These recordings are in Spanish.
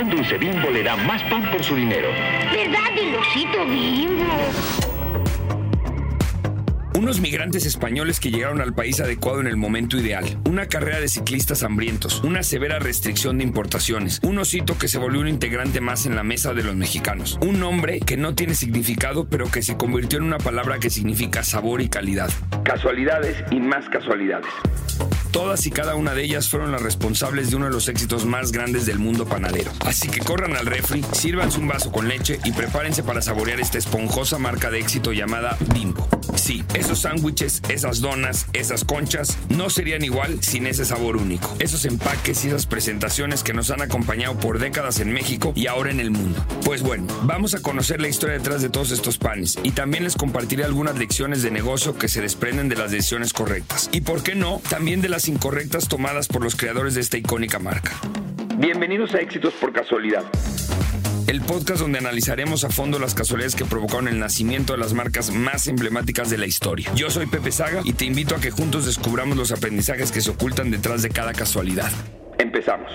pan dulce bimbo le da más pan por su dinero. ¿Verdad del osito bimbo? Unos migrantes españoles que llegaron al país adecuado en el momento ideal. Una carrera de ciclistas hambrientos. Una severa restricción de importaciones. Un osito que se volvió un integrante más en la mesa de los mexicanos. Un nombre que no tiene significado pero que se convirtió en una palabra que significa sabor y calidad. Casualidades y más casualidades. Todas y cada una de ellas fueron las responsables de uno de los éxitos más grandes del mundo panadero. Así que corran al refri, sírvanse un vaso con leche y prepárense para saborear esta esponjosa marca de éxito llamada Bimbo. Sí, esos sándwiches, esas donas, esas conchas no serían igual sin ese sabor único. Esos empaques y esas presentaciones que nos han acompañado por décadas en México y ahora en el mundo. Pues bueno, vamos a conocer la historia detrás de todos estos panes y también les compartiré algunas lecciones de negocio que se desprenden de las decisiones correctas. Y por qué no, también de las incorrectas tomadas por los creadores de esta icónica marca. Bienvenidos a Éxitos por Casualidad el podcast donde analizaremos a fondo las casualidades que provocaron el nacimiento de las marcas más emblemáticas de la historia. Yo soy Pepe Saga y te invito a que juntos descubramos los aprendizajes que se ocultan detrás de cada casualidad. Empezamos.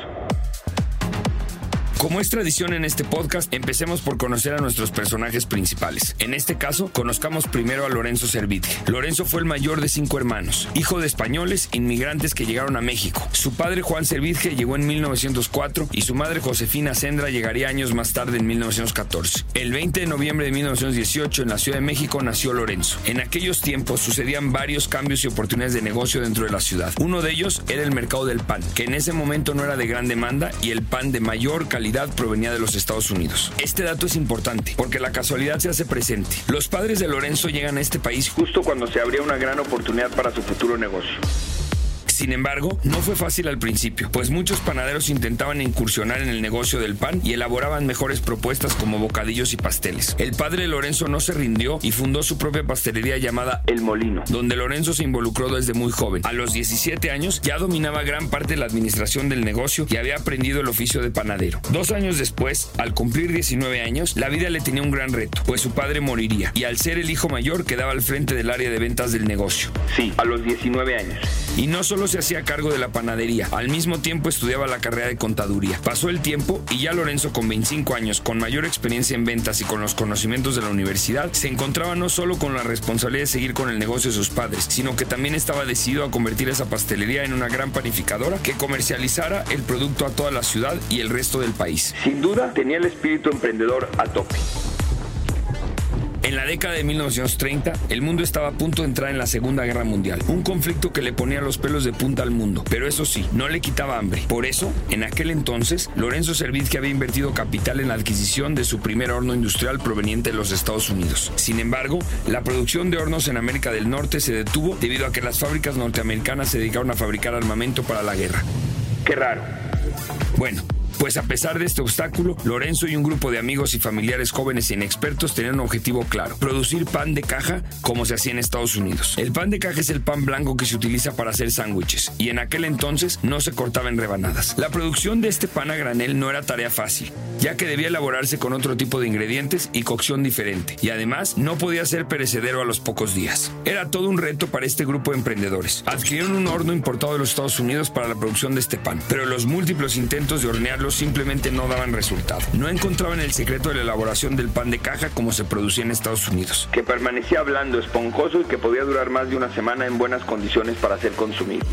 Como es tradición en este podcast, empecemos por conocer a nuestros personajes principales. En este caso, conozcamos primero a Lorenzo Servitje. Lorenzo fue el mayor de cinco hermanos, hijo de españoles inmigrantes que llegaron a México. Su padre Juan Servitje llegó en 1904 y su madre Josefina Sendra llegaría años más tarde en 1914. El 20 de noviembre de 1918 en la Ciudad de México nació Lorenzo. En aquellos tiempos sucedían varios cambios y oportunidades de negocio dentro de la ciudad. Uno de ellos era el mercado del pan, que en ese momento no era de gran demanda y el pan de mayor calidad provenía de los Estados Unidos. Este dato es importante porque la casualidad se hace presente. Los padres de Lorenzo llegan a este país justo cuando se abría una gran oportunidad para su futuro negocio. Sin embargo, no fue fácil al principio, pues muchos panaderos intentaban incursionar en el negocio del pan y elaboraban mejores propuestas como bocadillos y pasteles. El padre Lorenzo no se rindió y fundó su propia pastelería llamada El Molino, donde Lorenzo se involucró desde muy joven. A los 17 años ya dominaba gran parte de la administración del negocio y había aprendido el oficio de panadero. Dos años después, al cumplir 19 años, la vida le tenía un gran reto, pues su padre moriría y al ser el hijo mayor quedaba al frente del área de ventas del negocio. Sí, a los 19 años. Y no solo se hacía cargo de la panadería, al mismo tiempo estudiaba la carrera de contaduría. Pasó el tiempo y ya Lorenzo con 25 años, con mayor experiencia en ventas y con los conocimientos de la universidad, se encontraba no solo con la responsabilidad de seguir con el negocio de sus padres, sino que también estaba decidido a convertir esa pastelería en una gran panificadora que comercializara el producto a toda la ciudad y el resto del país. Sin duda, tenía el espíritu emprendedor a tope. En la década de 1930, el mundo estaba a punto de entrar en la Segunda Guerra Mundial, un conflicto que le ponía los pelos de punta al mundo, pero eso sí, no le quitaba hambre. Por eso, en aquel entonces, Lorenzo que había invertido capital en la adquisición de su primer horno industrial proveniente de los Estados Unidos. Sin embargo, la producción de hornos en América del Norte se detuvo debido a que las fábricas norteamericanas se dedicaron a fabricar armamento para la guerra. Qué raro. Bueno, pues a pesar de este obstáculo, Lorenzo y un grupo de amigos y familiares jóvenes e inexpertos tenían un objetivo claro, producir pan de caja como se hacía en Estados Unidos. El pan de caja es el pan blanco que se utiliza para hacer sándwiches y en aquel entonces no se cortaba en rebanadas. La producción de este pan a granel no era tarea fácil, ya que debía elaborarse con otro tipo de ingredientes y cocción diferente, y además no podía ser perecedero a los pocos días. Era todo un reto para este grupo de emprendedores. Adquirieron un horno importado de los Estados Unidos para la producción de este pan, pero los múltiples intentos de hornearlo simplemente no daban resultado. No encontraban el secreto de la elaboración del pan de caja como se producía en Estados Unidos, que permanecía blando, esponjoso y que podía durar más de una semana en buenas condiciones para ser consumido.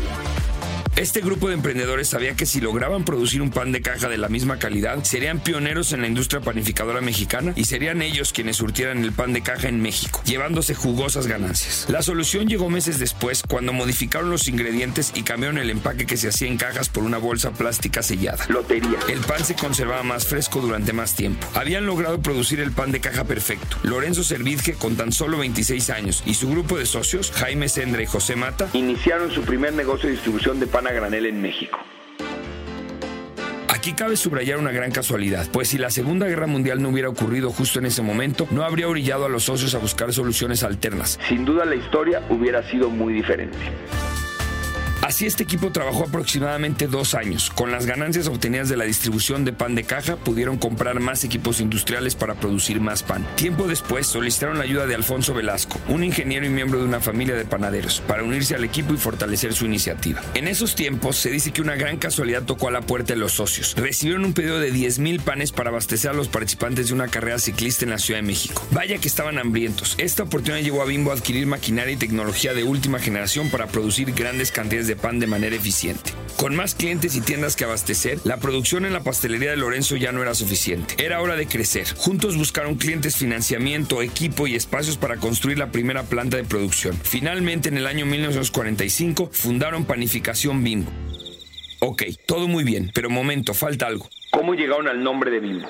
Este grupo de emprendedores sabía que si lograban producir un pan de caja de la misma calidad, serían pioneros en la industria panificadora mexicana y serían ellos quienes surtieran el pan de caja en México, llevándose jugosas ganancias. La solución llegó meses después cuando modificaron los ingredientes y cambiaron el empaque que se hacía en cajas por una bolsa plástica sellada. Lotería. El pan se conservaba más fresco durante más tiempo. Habían logrado producir el pan de caja perfecto. Lorenzo Servidje, con tan solo 26 años, y su grupo de socios, Jaime Sendra y José Mata, iniciaron su primer negocio de distribución de pan a granel en México. Aquí cabe subrayar una gran casualidad, pues si la Segunda Guerra Mundial no hubiera ocurrido justo en ese momento, no habría orillado a los socios a buscar soluciones alternas. Sin duda la historia hubiera sido muy diferente. Así este equipo trabajó aproximadamente dos años. Con las ganancias obtenidas de la distribución de pan de caja, pudieron comprar más equipos industriales para producir más pan. Tiempo después solicitaron la ayuda de Alfonso Velasco, un ingeniero y miembro de una familia de panaderos, para unirse al equipo y fortalecer su iniciativa. En esos tiempos se dice que una gran casualidad tocó a la puerta de los socios. Recibieron un pedido de 10.000 panes para abastecer a los participantes de una carrera ciclista en la Ciudad de México. Vaya que estaban hambrientos. Esta oportunidad llevó a Bimbo a adquirir maquinaria y tecnología de última generación para producir grandes cantidades de pan de manera eficiente. Con más clientes y tiendas que abastecer, la producción en la pastelería de Lorenzo ya no era suficiente. Era hora de crecer. Juntos buscaron clientes, financiamiento, equipo y espacios para construir la primera planta de producción. Finalmente, en el año 1945, fundaron Panificación Bimbo. Ok, todo muy bien, pero momento, falta algo. ¿Cómo llegaron al nombre de Bimbo?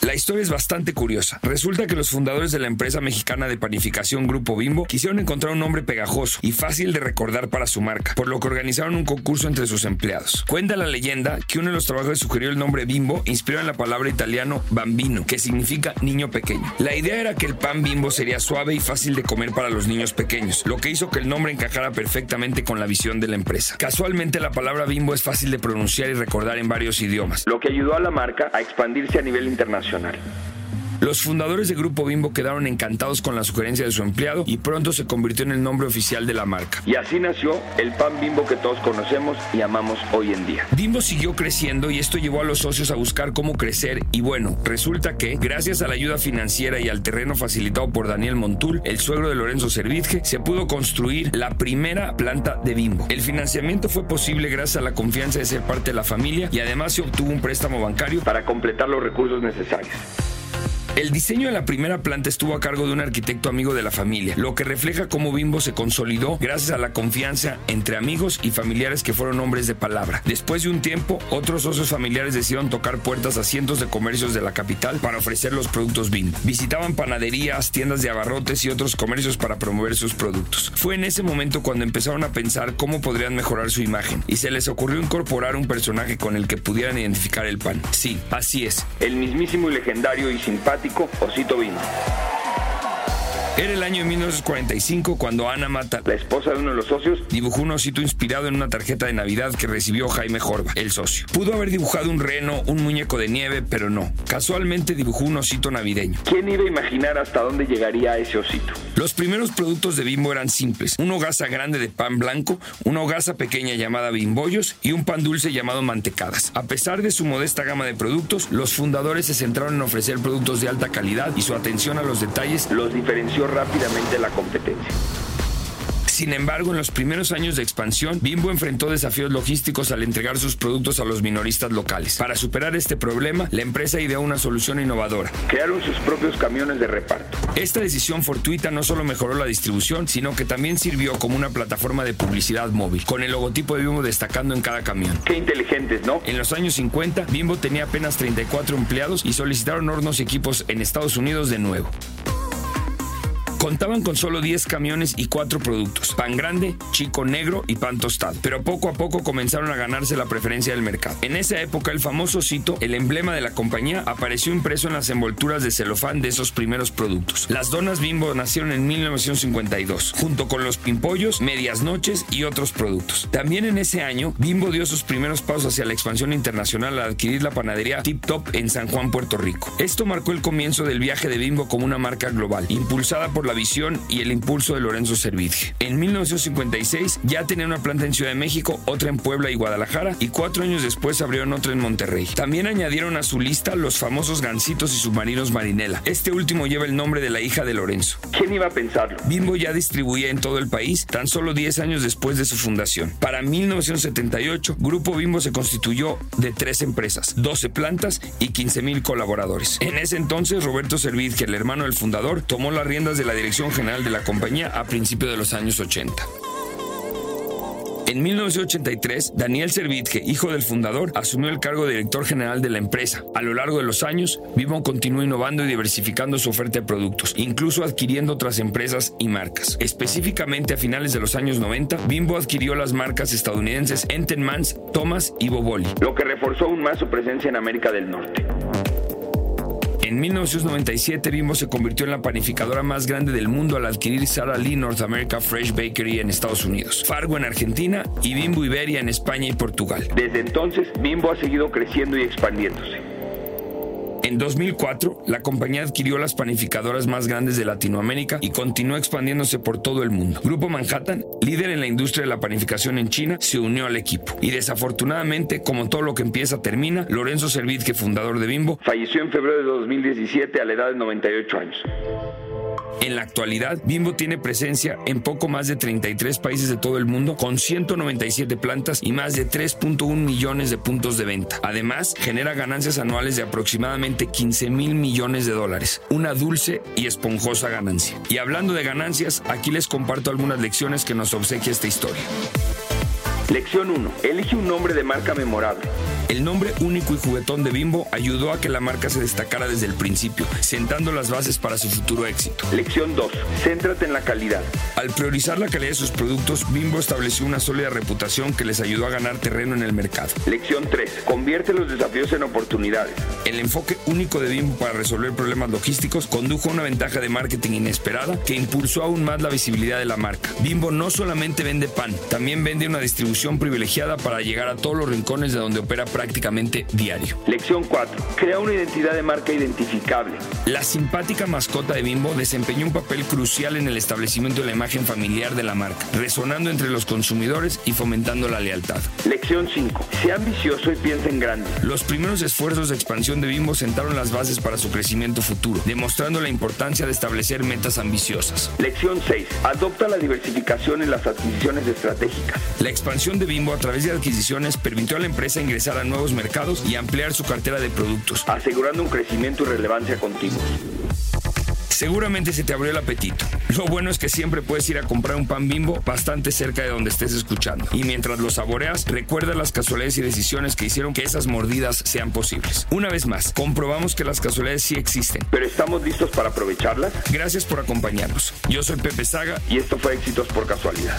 La historia es bastante curiosa. Resulta que los fundadores de la empresa mexicana de panificación Grupo Bimbo quisieron encontrar un nombre pegajoso y fácil de recordar para su marca, por lo que organizaron un concurso entre sus empleados. Cuenta la leyenda que uno de los trabajadores sugirió el nombre Bimbo inspirado en la palabra italiano bambino, que significa niño pequeño. La idea era que el pan Bimbo sería suave y fácil de comer para los niños pequeños, lo que hizo que el nombre encajara perfectamente con la visión de la empresa. Casualmente la palabra Bimbo es fácil de pronunciar y recordar en varios idiomas, Lo que ayudó a la marca a expandirse a nivel internacional nacional. Los fundadores de Grupo Bimbo quedaron encantados con la sugerencia de su empleado y pronto se convirtió en el nombre oficial de la marca. Y así nació el pan Bimbo que todos conocemos y amamos hoy en día. Bimbo siguió creciendo y esto llevó a los socios a buscar cómo crecer y bueno, resulta que gracias a la ayuda financiera y al terreno facilitado por Daniel Montul, el suegro de Lorenzo Servitje, se pudo construir la primera planta de Bimbo. El financiamiento fue posible gracias a la confianza de ser parte de la familia y además se obtuvo un préstamo bancario Para completar los recursos necesarios. El diseño de la primera planta estuvo a cargo de un arquitecto amigo de la familia, lo que refleja cómo Bimbo se consolidó gracias a la confianza entre amigos y familiares que fueron hombres de palabra. Después de un tiempo, otros socios familiares decidieron tocar puertas a cientos de comercios de la capital para ofrecer los productos Bimbo. Visitaban panaderías, tiendas de abarrotes y otros comercios para promover sus productos. Fue en ese momento cuando empezaron a pensar cómo podrían mejorar su imagen y se les ocurrió incorporar un personaje con el que pudieran identificar el pan. Sí, así es, El mismísimo y legendario y simpático Osito Bimbo. Era el año de 1945 cuando Ana Mata La esposa de uno de los socios dibujó un osito inspirado en una tarjeta de Navidad que recibió Jaime Jorba, el socio. Pudo haber dibujado un reno, un muñeco de nieve, pero no. Casualmente dibujó un osito navideño. ¿Quién iba a imaginar hasta dónde llegaría ese osito? Los primeros productos de Bimbo eran simples. Una hogaza grande de pan blanco, una hogaza pequeña llamada bimbollos y un pan dulce llamado mantecadas. A pesar de su modesta gama de productos, los fundadores se centraron en ofrecer productos de alta calidad y su atención a los detalles Los diferenció rápidamente la competencia. Sin embargo, en los primeros años de expansión, Bimbo enfrentó desafíos logísticos al entregar sus productos a los minoristas locales. Para superar este problema, la empresa ideó una solución innovadora. Crearon sus propios camiones de reparto. Esta decisión fortuita no solo mejoró la distribución, sino que también sirvió como una plataforma de publicidad móvil, con el logotipo de Bimbo destacando en cada camión. Qué inteligentes, ¿no? En los años 50, Bimbo tenía apenas 34 empleados y solicitaron hornos y equipos en Estados Unidos de nuevo. Contaban con solo 10 camiones y 4 productos, pan grande, chico negro y pan tostado, pero poco a poco comenzaron a ganarse la preferencia del mercado. En esa época el famoso osito, el emblema de la compañía, apareció impreso en las envolturas de celofán de esos primeros productos. Las donas Bimbo nacieron en 1952, junto con los pimpollos, medias noches y otros productos. También en ese año, Bimbo dio sus primeros pasos hacia la expansión internacional al adquirir la panadería Tip Top en San Juan, Puerto Rico. Esto marcó el comienzo del viaje de Bimbo como una marca global, impulsada por la visión y el impulso de Lorenzo Servitje. En 1956 ya tenía una planta en Ciudad de México, otra en Puebla y Guadalajara, y cuatro años después abrieron otra en Monterrey. También añadieron a su lista los famosos gansitos y submarinos Marinela. Este último lleva el nombre de la hija de Lorenzo. ¿Quién iba a pensarlo? Bimbo ya distribuía en todo el país tan solo 10 años después de su fundación. Para 1978, Grupo Bimbo se constituyó de tres empresas, 12 plantas y 15 mil colaboradores. En ese entonces, Roberto Servitje, el hermano del fundador, tomó las riendas de la dirección general de la compañía a principios de los años 80. En 1983, Daniel Servitje, hijo del fundador, asumió el cargo de director general de la empresa. A lo largo de los años, Bimbo continuó innovando y diversificando su oferta de productos, incluso adquiriendo otras empresas y marcas. Específicamente a finales de los años 90, Bimbo adquirió las marcas estadounidenses Entenmann's, Thomas y Boboli. Lo que reforzó aún más su presencia en América del Norte. En 1997, Bimbo se convirtió en la panificadora más grande del mundo al adquirir Sara Lee North America Fresh Bakery en Estados Unidos, Fargo en Argentina y Bimbo Iberia en España y Portugal. Desde entonces, Bimbo ha seguido creciendo y expandiéndose. En 2004, la compañía adquirió las panificadoras más grandes de Latinoamérica y continuó expandiéndose por todo el mundo. Grupo Manhattan, líder en la industria de la panificación en China, se unió al equipo. Y desafortunadamente, como todo lo que empieza termina, Lorenzo Servidke, fundador de Bimbo, falleció en febrero de 2017 a la edad de 98 años. En la actualidad, Bimbo tiene presencia en poco más de 33 países de todo el mundo, con 197 plantas y más de 3.1 millones de puntos de venta. Además, genera ganancias anuales de aproximadamente 15 mil millones de dólares, una dulce y esponjosa ganancia. Y hablando de ganancias, aquí les comparto algunas lecciones que nos obsequia esta historia. Lección 1. Elige un nombre de marca memorable. El nombre único y juguetón de Bimbo ayudó a que la marca se destacara desde el principio, sentando las bases para su futuro éxito. Lección 2. Céntrate en la calidad. Al priorizar la calidad de sus productos, Bimbo estableció una sólida reputación que les ayudó a ganar terreno en el mercado. Lección 3. Convierte los desafíos en oportunidades. El enfoque único de Bimbo para resolver problemas logísticos condujo a una ventaja de marketing inesperada que impulsó aún más la visibilidad de la marca. Bimbo no solamente vende pan, también vende una distribución privilegiada para llegar a todos los rincones de donde opera prácticamente diario. Lección 4. Crea una identidad de marca identificable. La simpática mascota de Bimbo desempeñó un papel crucial en el establecimiento de la imagen familiar de la marca, resonando entre los consumidores y fomentando la lealtad. Lección 5. Sea ambicioso y piensa en grande. Los primeros esfuerzos de expansión de Bimbo sentaron las bases para su crecimiento futuro, demostrando la importancia de establecer metas ambiciosas. Lección 6. Adopta la diversificación en las adquisiciones estratégicas. La expansión de Bimbo a través de adquisiciones permitió a la empresa ingresar a nuevos mercados y ampliar su cartera de productos, asegurando un crecimiento y relevancia continuos. Seguramente se te abrió el apetito. Lo bueno es que siempre puedes ir a comprar un pan bimbo bastante cerca de donde estés escuchando. Y mientras lo saboreas, recuerda las casualidades y decisiones que hicieron que esas mordidas sean posibles. Una vez más, comprobamos que las casualidades sí existen. Pero estamos listos para aprovecharlas. Gracias por acompañarnos. Yo soy Pepe Saga y esto fue Éxitos por Casualidad.